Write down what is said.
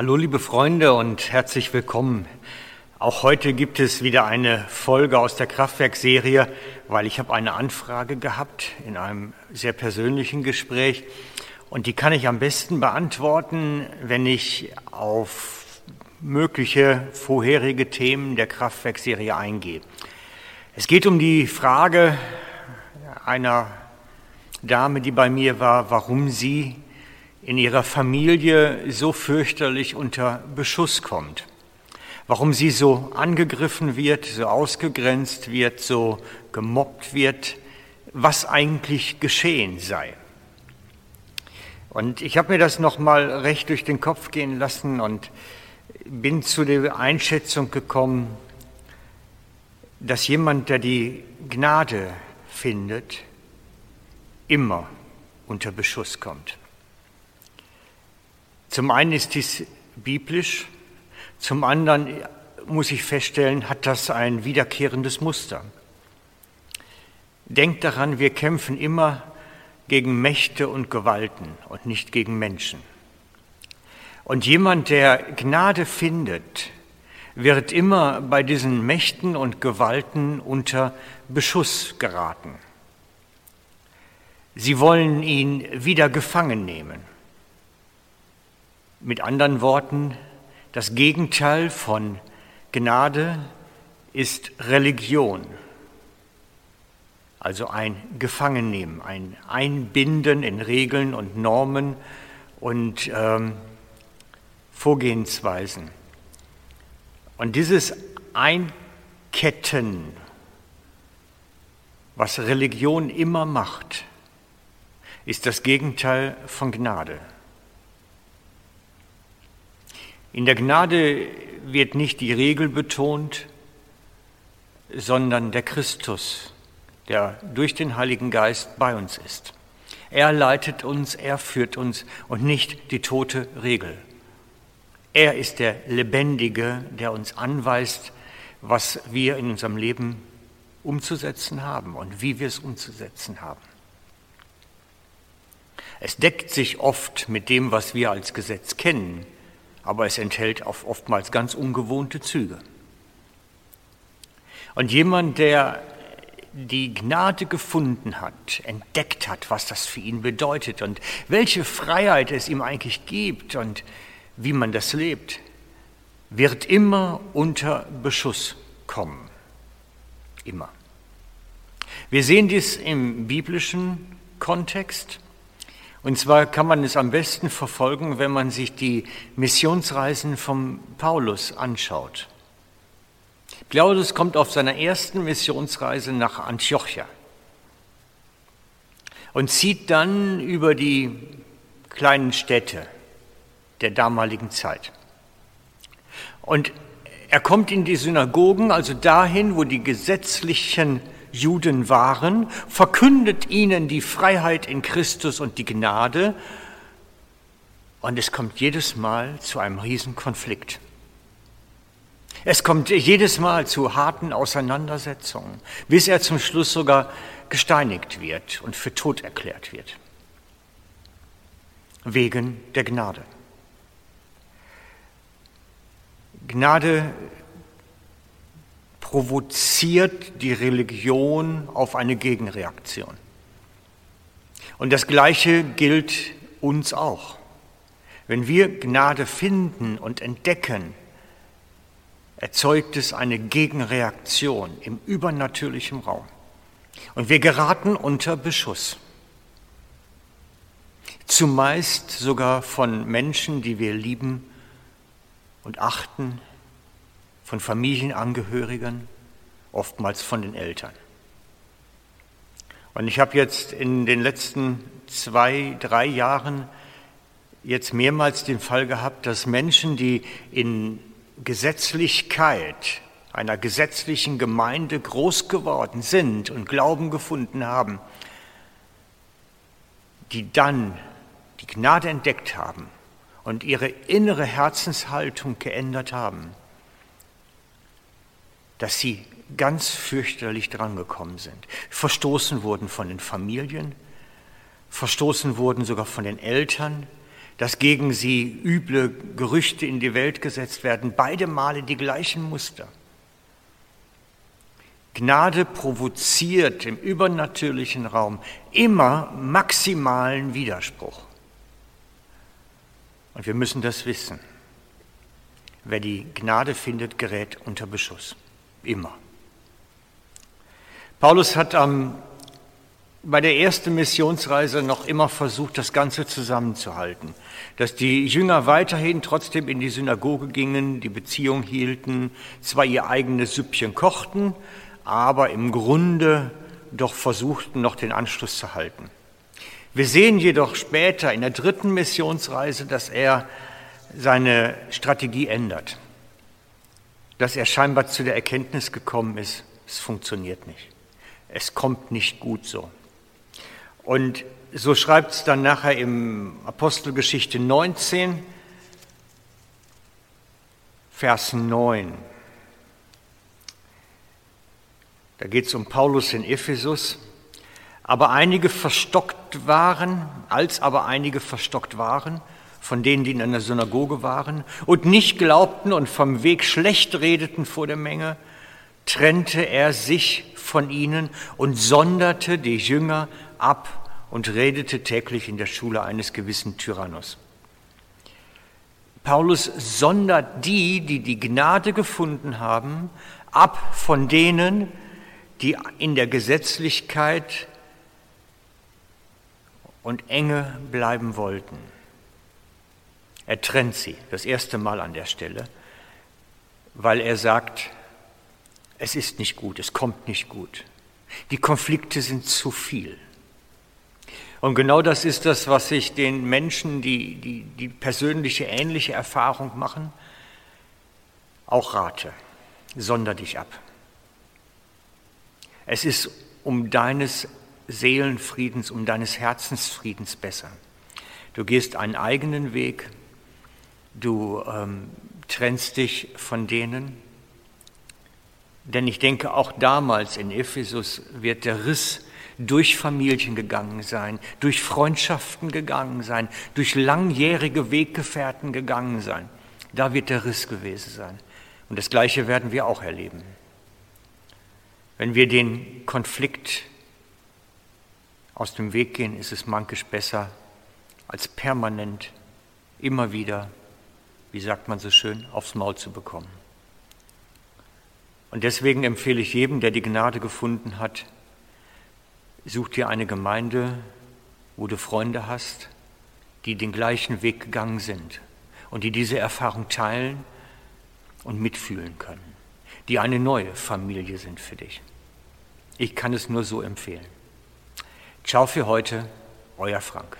Hallo liebe Freunde und herzlich willkommen. Auch heute gibt es wieder eine Folge aus der Kraftwerkserie, weil ich habe eine Anfrage gehabt in einem sehr persönlichen Gespräch und die kann ich am besten beantworten, wenn ich auf mögliche vorherige Themen der Kraftwerkserie eingehe. Es geht um die Frage einer Dame, die bei mir war, warum sie in ihrer Familie so fürchterlich unter Beschuss kommt, warum sie so angegriffen wird, so ausgegrenzt wird, so gemobbt wird, was eigentlich geschehen sei. Und ich habe mir das noch mal recht durch den Kopf gehen lassen und bin zu der Einschätzung gekommen, dass jemand, der die Gnade findet, immer unter Beschuss kommt. Zum einen ist dies biblisch, zum anderen muss ich feststellen, hat das ein wiederkehrendes Muster. Denkt daran, wir kämpfen immer gegen Mächte und Gewalten und nicht gegen Menschen. Und jemand, der Gnade findet, wird immer bei diesen Mächten und Gewalten unter Beschuss geraten. Sie wollen ihn wieder gefangen nehmen. Mit anderen Worten, das Gegenteil von Gnade ist Religion, also ein Gefangennehmen, ein Einbinden in Regeln und Normen und ähm, Vorgehensweisen. Und dieses Einketten, was Religion immer macht, ist das Gegenteil von Gnade. In der Gnade wird nicht die Regel betont, sondern der Christus, der durch den Heiligen Geist bei uns ist. Er leitet uns, er führt uns und nicht die tote Regel. Er ist der Lebendige, der uns anweist, was wir in unserem Leben umzusetzen haben und wie wir es umzusetzen haben. Es deckt sich oft mit dem, was wir als Gesetz kennen, aber es enthält oftmals ganz ungewohnte Züge. Und jemand, der die Gnade gefunden hat, entdeckt hat, was das für ihn bedeutet und welche Freiheit es ihm eigentlich gibt und wie man das lebt, wird immer unter Beschuss kommen. Immer. Wir sehen dies im biblischen Kontext. Und zwar kann man es am besten verfolgen, wenn man sich die Missionsreisen von Paulus anschaut. Paulus kommt auf seiner ersten Missionsreise nach Antiochia und zieht dann über die kleinen Städte der damaligen Zeit. Und er kommt in die Synagogen, also dahin, wo die gesetzlichen Juden waren, verkündet ihnen die Freiheit in Christus und die Gnade. Und es kommt jedes Mal zu einem Riesenkonflikt. Es kommt jedes Mal zu harten Auseinandersetzungen, bis er zum Schluss sogar gesteinigt wird und für tot erklärt wird. Wegen der Gnade. Gnade provoziert die Religion auf eine Gegenreaktion. Und das Gleiche gilt uns auch. Wenn wir Gnade finden und entdecken, erzeugt es eine Gegenreaktion im übernatürlichen Raum. Und wir geraten unter Beschuss. Zumeist sogar von Menschen, die wir lieben und achten, von Familienangehörigen, oftmals von den Eltern. Und ich habe jetzt in den letzten zwei, drei Jahren jetzt mehrmals den Fall gehabt, dass Menschen, die in Gesetzlichkeit einer gesetzlichen Gemeinde groß geworden sind und Glauben gefunden haben, die dann die Gnade entdeckt haben und ihre innere Herzenshaltung geändert haben, dass sie ganz fürchterlich drangekommen sind, verstoßen wurden von den Familien, verstoßen wurden sogar von den Eltern, dass gegen sie üble Gerüchte in die Welt gesetzt werden, beide Male die gleichen Muster. Gnade provoziert im übernatürlichen Raum immer maximalen Widerspruch. Und wir müssen das wissen. Wer die Gnade findet, gerät unter Beschuss. Immer. Paulus hat am, bei der ersten Missionsreise noch immer versucht, das Ganze zusammenzuhalten. Dass die Jünger weiterhin trotzdem in die Synagoge gingen, die Beziehung hielten, zwar ihr eigenes Süppchen kochten, aber im Grunde doch versuchten, noch den Anschluss zu halten. Wir sehen jedoch später in der dritten Missionsreise, dass er seine Strategie ändert, dass er scheinbar zu der Erkenntnis gekommen ist, es funktioniert nicht, es kommt nicht gut so. Und so schreibt es dann nachher im Apostelgeschichte 19, Vers 9. Da geht es um Paulus in Ephesus. Aber einige verstockt waren, als aber einige verstockt waren, von denen, die in einer Synagoge waren und nicht glaubten und vom Weg schlecht redeten vor der Menge, trennte er sich von ihnen und sonderte die Jünger ab und redete täglich in der Schule eines gewissen Tyrannus. Paulus sondert die, die die Gnade gefunden haben, ab von denen, die in der Gesetzlichkeit und Enge bleiben wollten. Er trennt sie, das erste Mal an der Stelle, weil er sagt, es ist nicht gut, es kommt nicht gut. Die Konflikte sind zu viel. Und genau das ist das, was ich den Menschen, die, die, die persönliche ähnliche Erfahrung machen, auch rate. Sonder dich ab. Es ist um deines Seelenfriedens, um deines Herzensfriedens besser. Du gehst einen eigenen Weg, du ähm, trennst dich von denen. Denn ich denke, auch damals in Ephesus wird der Riss durch Familien gegangen sein, durch Freundschaften gegangen sein, durch langjährige Weggefährten gegangen sein. Da wird der Riss gewesen sein. Und das Gleiche werden wir auch erleben. Wenn wir den Konflikt aus dem Weg gehen, ist es mankisch besser, als permanent immer wieder, wie sagt man so schön, aufs Maul zu bekommen. Und deswegen empfehle ich jedem, der die Gnade gefunden hat, such dir eine Gemeinde, wo du Freunde hast, die den gleichen Weg gegangen sind und die diese Erfahrung teilen und mitfühlen können, die eine neue Familie sind für dich. Ich kann es nur so empfehlen. Ciao für heute, euer Frank.